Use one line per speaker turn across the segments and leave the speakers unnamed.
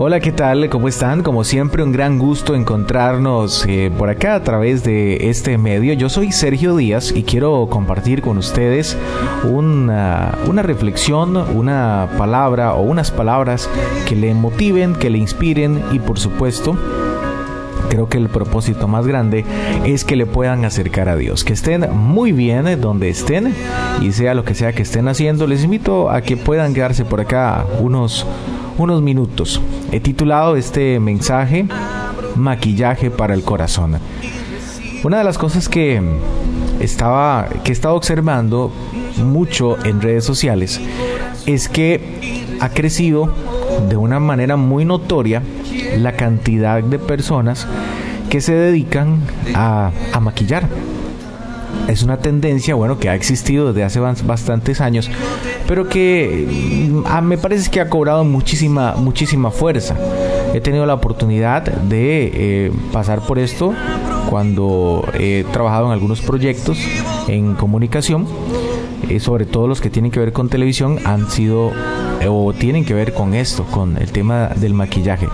Hola, ¿qué tal? ¿Cómo están? Como siempre, un gran gusto encontrarnos eh, por acá a través de este medio. Yo soy Sergio Díaz y quiero compartir con ustedes una, una reflexión, una palabra o unas palabras que le motiven, que le inspiren y por supuesto creo que el propósito más grande es que le puedan acercar a Dios, que estén muy bien donde estén y sea lo que sea que estén haciendo. Les invito a que puedan quedarse por acá unos unos minutos. He titulado este mensaje Maquillaje para el corazón. Una de las cosas que estaba que he estado observando mucho en redes sociales es que ha crecido de una manera muy notoria la cantidad de personas que se dedican a, a maquillar es una tendencia, bueno, que ha existido desde hace bastantes años, pero que mm, me parece que ha cobrado muchísima, muchísima fuerza. He tenido la oportunidad de eh, pasar por esto cuando he trabajado en algunos proyectos en comunicación, eh, sobre todo los que tienen que ver con televisión, han sido o tienen que ver con esto, con el tema del maquillaje.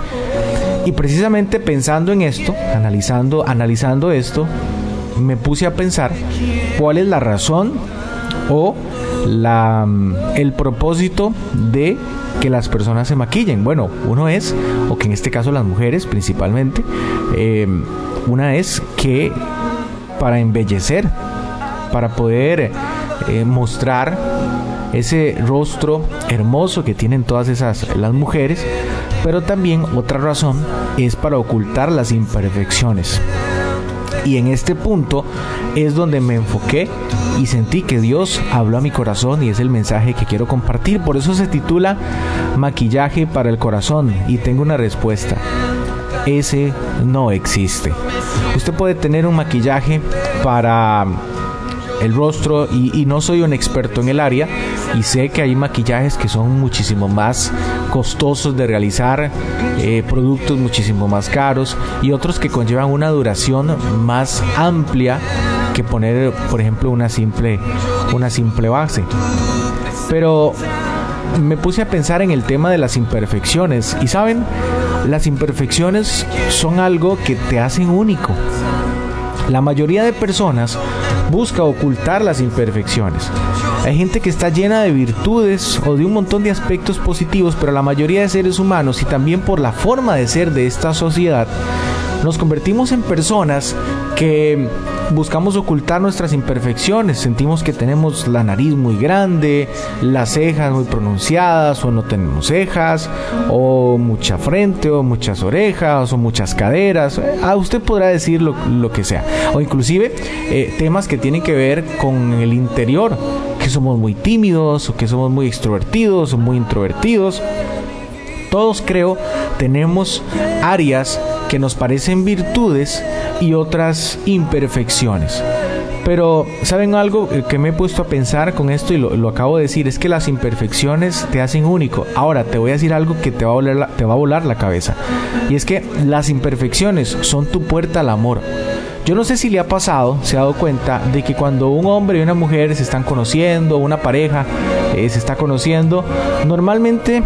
Y precisamente pensando en esto, analizando, analizando esto, me puse a pensar cuál es la razón o la, mm, el propósito de que las personas se maquillen. Bueno, uno es, o que en este caso las mujeres principalmente, eh, una es que para embellecer, para poder eh, mostrar ese rostro hermoso que tienen todas esas las mujeres, pero también otra razón es para ocultar las imperfecciones. Y en este punto es donde me enfoqué y sentí que Dios habló a mi corazón y es el mensaje que quiero compartir. Por eso se titula Maquillaje para el corazón y tengo una respuesta. Ese no existe. Usted puede tener un maquillaje para el rostro y, no soy un experto en el área y sé que hay maquillajes que son muchísimo más costosos de realizar, eh, productos muchísimo más caros y otros que conllevan una duración más amplia que poner, por ejemplo, una simple, una simple base. Pero me puse a pensar en el tema de las imperfecciones y saben, las imperfecciones son algo que te hacen único. La mayoría de personas busca ocultar las imperfecciones. Hay gente que está llena de virtudes o de un montón de aspectos positivos, pero la mayoría de seres humanos y también por la forma de ser de esta sociedad, nos convertimos en personas que buscamos ocultar nuestras imperfecciones. Sentimos que tenemos la nariz muy grande, las cejas muy pronunciadas o no tenemos cejas, o mucha frente o muchas orejas o muchas caderas. Ah, usted podrá decir lo, que sea. O inclusive eh, temas que tienen que ver con el interior, que somos muy tímidos o que somos muy extrovertidos o muy introvertidos. Todos creo tenemos áreas que nos parecen virtudes y otras imperfecciones. Pero, ¿saben algo que me he puesto a pensar con esto y lo, acabo de decir? Es que las imperfecciones te hacen único. Ahora, te voy a decir algo que te va a, volar la, te va a volar la cabeza. Y es que las imperfecciones son tu puerta al amor. Yo no sé si le ha pasado, se ha dado cuenta de que cuando un hombre y una mujer se están conociendo, una pareja eh, se está conociendo, normalmente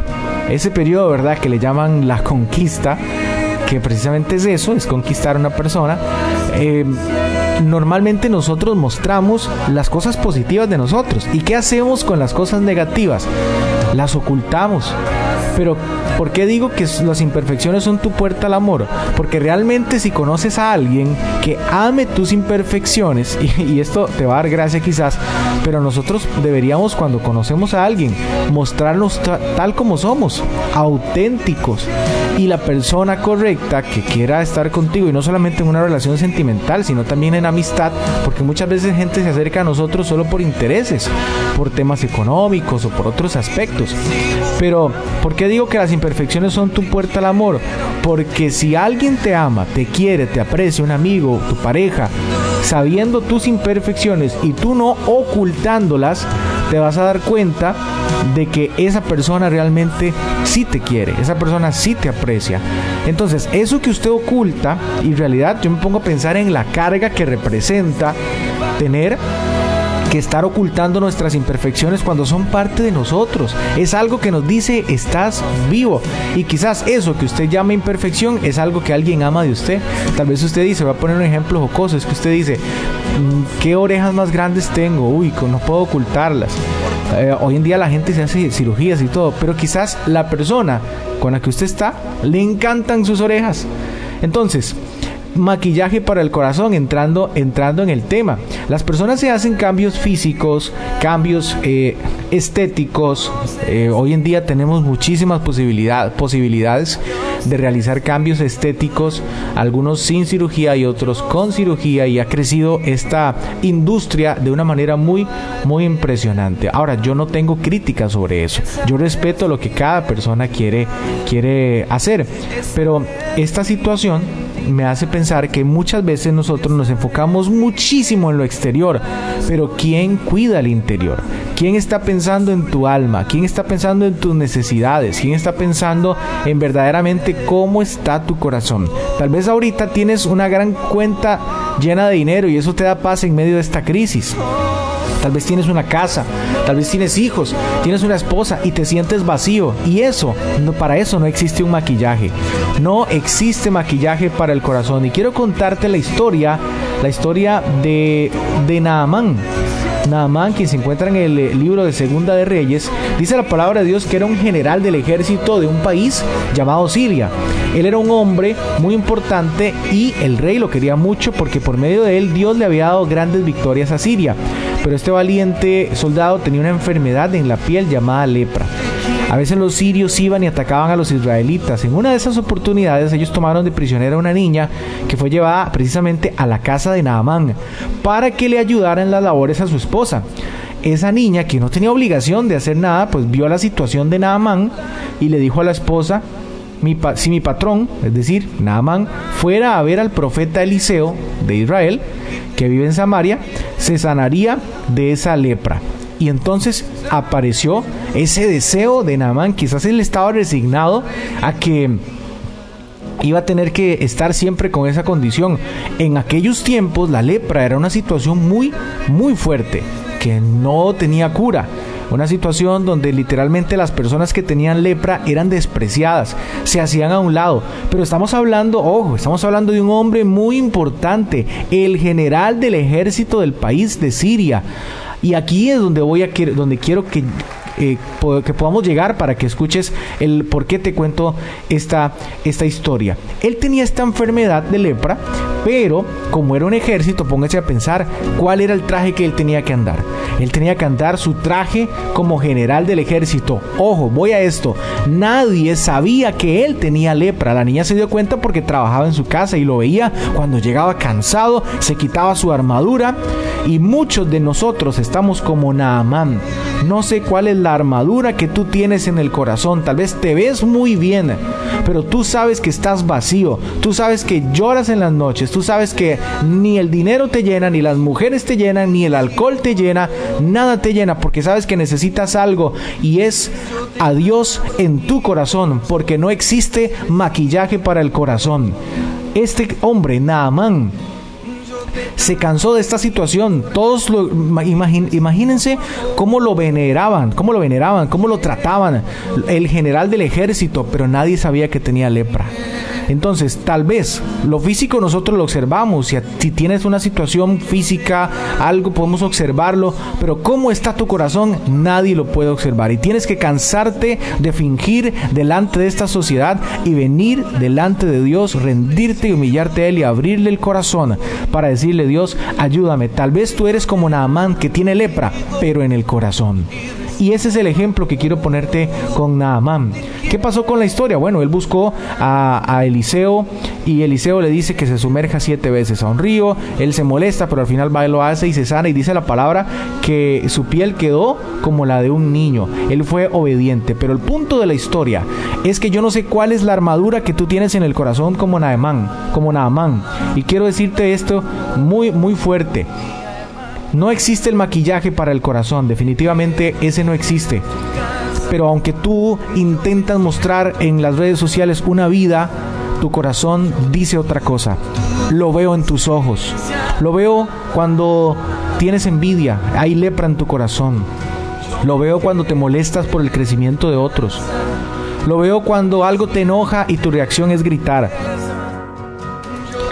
ese periodo, ¿verdad? Que le llaman la conquista, que precisamente es eso, es conquistar a una persona. Eh, normalmente nosotros mostramos las cosas positivas de nosotros. ¿Y qué hacemos con las cosas negativas? Las ocultamos. Pero, ¿por qué digo que las imperfecciones son tu puerta al amor? Porque realmente si conoces a alguien que ame tus imperfecciones, y, esto te va a dar gracia quizás, pero nosotros deberíamos cuando conocemos a alguien mostrarnos tal como somos, auténticos, y la persona correcta que quiera estar contigo, y no solamente en una relación sentimental, sino también en amistad, porque muchas veces gente se acerca a nosotros solo por intereses, por temas económicos o por otros aspectos. Pero, ¿por qué digo que las imperfecciones son tu puerta al amor? Porque si alguien te ama, te quiere, te aprecia, un amigo, tu pareja, sabiendo tus imperfecciones y tú no ocultándolas, te vas a dar cuenta de que esa persona realmente sí te quiere, esa persona sí te aprecia. Entonces, eso que usted oculta, y en realidad yo me pongo a pensar en la carga que representa tener que estar ocultando nuestras imperfecciones cuando son parte de nosotros. Es algo que nos dice estás vivo. Y quizás eso que usted llama imperfección es algo que alguien ama de usted. Tal vez usted dice, voy a poner un ejemplo jocoso, es que usted dice, mm, ¿qué orejas más grandes tengo? Uy, no puedo ocultarlas. Eh, hoy en día la gente se hace cirugías y todo, pero quizás la persona con la que usted está le encantan sus orejas. Entonces, maquillaje para el corazón, entrando, entrando en el tema. Las personas se hacen cambios físicos, cambios eh, estéticos. Eh, hoy en día tenemos muchísimas posibilidades de realizar cambios estéticos, algunos sin cirugía y otros con cirugía, y ha crecido esta industria de una manera muy, muy impresionante. Ahora, yo no tengo crítica sobre eso. Yo respeto lo que cada persona quiere, quiere hacer, pero esta situación me hace pensar que muchas veces nosotros nos enfocamos muchísimo en lo exterior, pero ¿quién cuida el interior? ¿Quién está pensando en tu alma? ¿Quién está pensando en tus necesidades? ¿Quién está pensando en verdaderamente cómo está tu corazón? Tal vez ahorita tienes una gran cuenta llena de dinero y eso te da paz en medio de esta crisis. Tal vez tienes una casa, tal vez tienes hijos, tienes una esposa y te sientes vacío. Y eso, no, para eso no existe un maquillaje. No existe maquillaje para el corazón. Y quiero contarte la historia, la historia de, de Naamán. Naamán, quien se encuentra en el eh, libro de Segunda de Reyes, dice la palabra de Dios que era un general del ejército de un país llamado Siria. Él era un hombre muy importante y el rey lo quería mucho porque por medio de él Dios le había dado grandes victorias a Siria. Pero este valiente soldado tenía una enfermedad en la piel llamada lepra. A veces los sirios iban y atacaban a los israelitas. En una de esas oportunidades ellos tomaron de prisionera a una niña que fue llevada precisamente a la casa de Naamán para que le ayudara en las labores a su esposa. Esa niña, que no tenía obligación de hacer nada, pues vio la situación de Naamán y le dijo a la esposa, si mi patrón, es decir, Naamán, fuera a ver al profeta Eliseo de Israel, que vive en Samaria, se sanaría de esa lepra. Y entonces apareció ese deseo de Naamán. Quizás él estaba resignado a que iba a tener que estar siempre con esa condición. En aquellos tiempos la lepra era una situación muy, muy fuerte, que no tenía cura. Una situación donde literalmente las personas que tenían lepra eran despreciadas, se hacían a un lado. Pero estamos hablando, ojo, estamos hablando de un hombre muy importante, el general del ejército del país de Siria. Y aquí es donde voy a donde quiero que eh, que podamos llegar para que escuches el por qué te cuento esta, esta historia. Él tenía esta enfermedad de lepra, pero como era un ejército, póngase a pensar cuál era el traje que él tenía que andar. Él tenía que andar su traje como general del ejército. Ojo, voy a esto. Nadie sabía que él tenía lepra. La niña se dio cuenta porque trabajaba en su casa y lo veía cuando llegaba cansado, se quitaba su armadura. Y muchos de nosotros estamos como Naamán. No sé cuál es la armadura que tú tienes en el corazón. Tal vez te ves muy bien, pero tú sabes que estás vacío. Tú sabes que lloras en las noches. Tú sabes que ni el dinero te llena, ni las mujeres te llenan, ni el alcohol te llena. Nada te llena porque sabes que necesitas algo y es a Dios en tu corazón porque no existe maquillaje para el corazón. Este hombre, Naamán, se cansó de esta situación. Todos lo imagínense cómo lo veneraban, cómo lo veneraban, cómo lo trataban el general del ejército, pero nadie sabía que tenía lepra. Entonces, tal vez lo físico nosotros lo observamos, si, si tienes una situación física, algo podemos observarlo, pero cómo está tu corazón, nadie lo puede observar. Y tienes que cansarte de fingir delante de esta sociedad y venir delante de Dios, rendirte y humillarte a Él y abrirle el corazón para decirle, Dios, ayúdame. Tal vez tú eres como Naamán que tiene lepra, pero en el corazón. Y ese es el ejemplo que quiero ponerte con Naamán. ¿Qué pasó con la historia? Bueno, él buscó a, Eliseo y Eliseo le dice que se sumerja siete veces a un río. Él se molesta, pero al final va y lo hace y se sana y dice la palabra que su piel quedó como la de un niño. Él fue obediente. Pero el punto de la historia es que yo no sé cuál es la armadura que tú tienes en el corazón como Naamán, como Naamán. Y quiero decirte esto muy, muy fuerte. No existe el maquillaje para el corazón, definitivamente ese no existe. Pero aunque tú intentas mostrar en las redes sociales una vida tu corazón dice otra cosa. Lo veo en tus ojos. Lo veo cuando tienes envidia, hay lepra en tu corazón. Lo veo cuando te molestas por el crecimiento de otros. Lo veo cuando algo te enoja y tu reacción es gritar.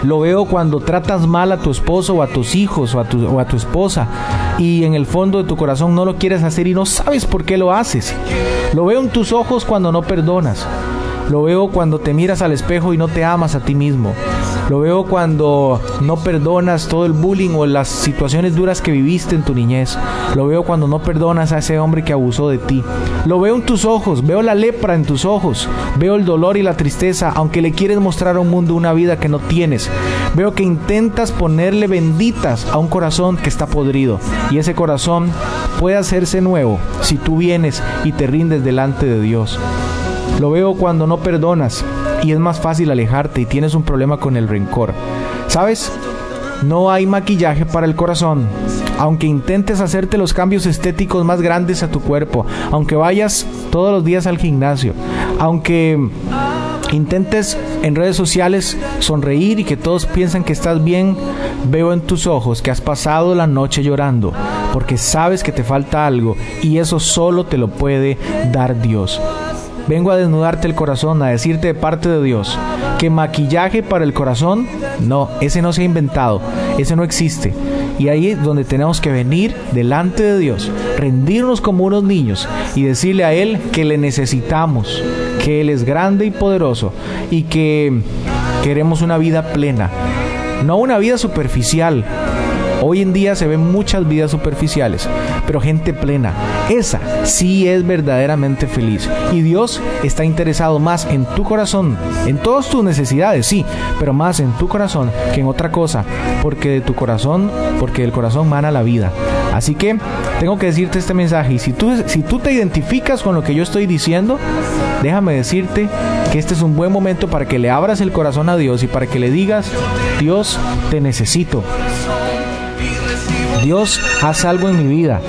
Lo veo cuando tratas mal a tu esposo o a tus hijos o a tu, esposa y en el fondo de tu corazón no lo quieres hacer y no sabes por qué lo haces. Lo veo en tus ojos cuando no perdonas. Lo veo cuando te miras al espejo y no te amas a ti mismo. Lo veo cuando no perdonas todo el bullying o las situaciones duras que viviste en tu niñez. Lo veo cuando no perdonas a ese hombre que abusó de ti. Lo veo en tus ojos, veo la lepra en tus ojos, veo el dolor y la tristeza, aunque le quieres mostrar a un mundo una vida que no tienes. Veo que intentas ponerle benditas a un corazón que está podrido y ese corazón puede hacerse nuevo si tú vienes y te rindes delante de Dios. Lo veo cuando no perdonas, y es más fácil alejarte y tienes un problema con el rencor. ¿Sabes? No hay maquillaje para el corazón. Aunque intentes hacerte los cambios estéticos más grandes a tu cuerpo, aunque vayas todos los días al gimnasio, aunque intentes en redes sociales sonreír y que todos piensen que estás bien, veo en tus ojos que has pasado la noche llorando, porque sabes que te falta algo y eso solo te lo puede dar Dios. Vengo a desnudarte el corazón, a decirte de parte de Dios que maquillaje para el corazón, no, ese no se ha inventado, ese no existe. Y ahí es donde tenemos que venir delante de Dios, rendirnos como unos niños y decirle a Él que le necesitamos, que Él es grande y poderoso y que queremos una vida plena, no una vida superficial, Hoy en día se ven muchas vidas superficiales, pero gente plena, esa sí es verdaderamente feliz. Y Dios está interesado más en tu corazón, en todas tus necesidades, sí, pero más en tu corazón que en otra cosa, porque de tu corazón, porque del corazón mana la vida. Así que tengo que decirte este mensaje y si tú, si tú te identificas con lo que yo estoy diciendo, déjame decirte que este es un buen momento para que le abras el corazón a Dios y para que le digas, Dios, te necesito. Dios, haz algo en mi vida.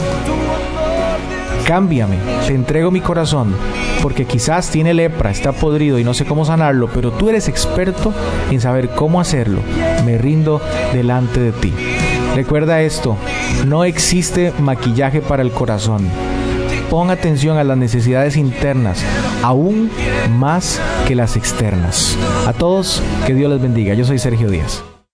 Cámbiame, te entrego mi corazón, porque quizás tiene lepra, está podrido y no sé cómo sanarlo, pero tú eres experto en saber cómo hacerlo. Me rindo delante de ti. Recuerda esto, no existe maquillaje para el corazón. Pon atención a las necesidades internas, aún más que las externas. A todos, que Dios les bendiga. Yo soy Sergio Díaz.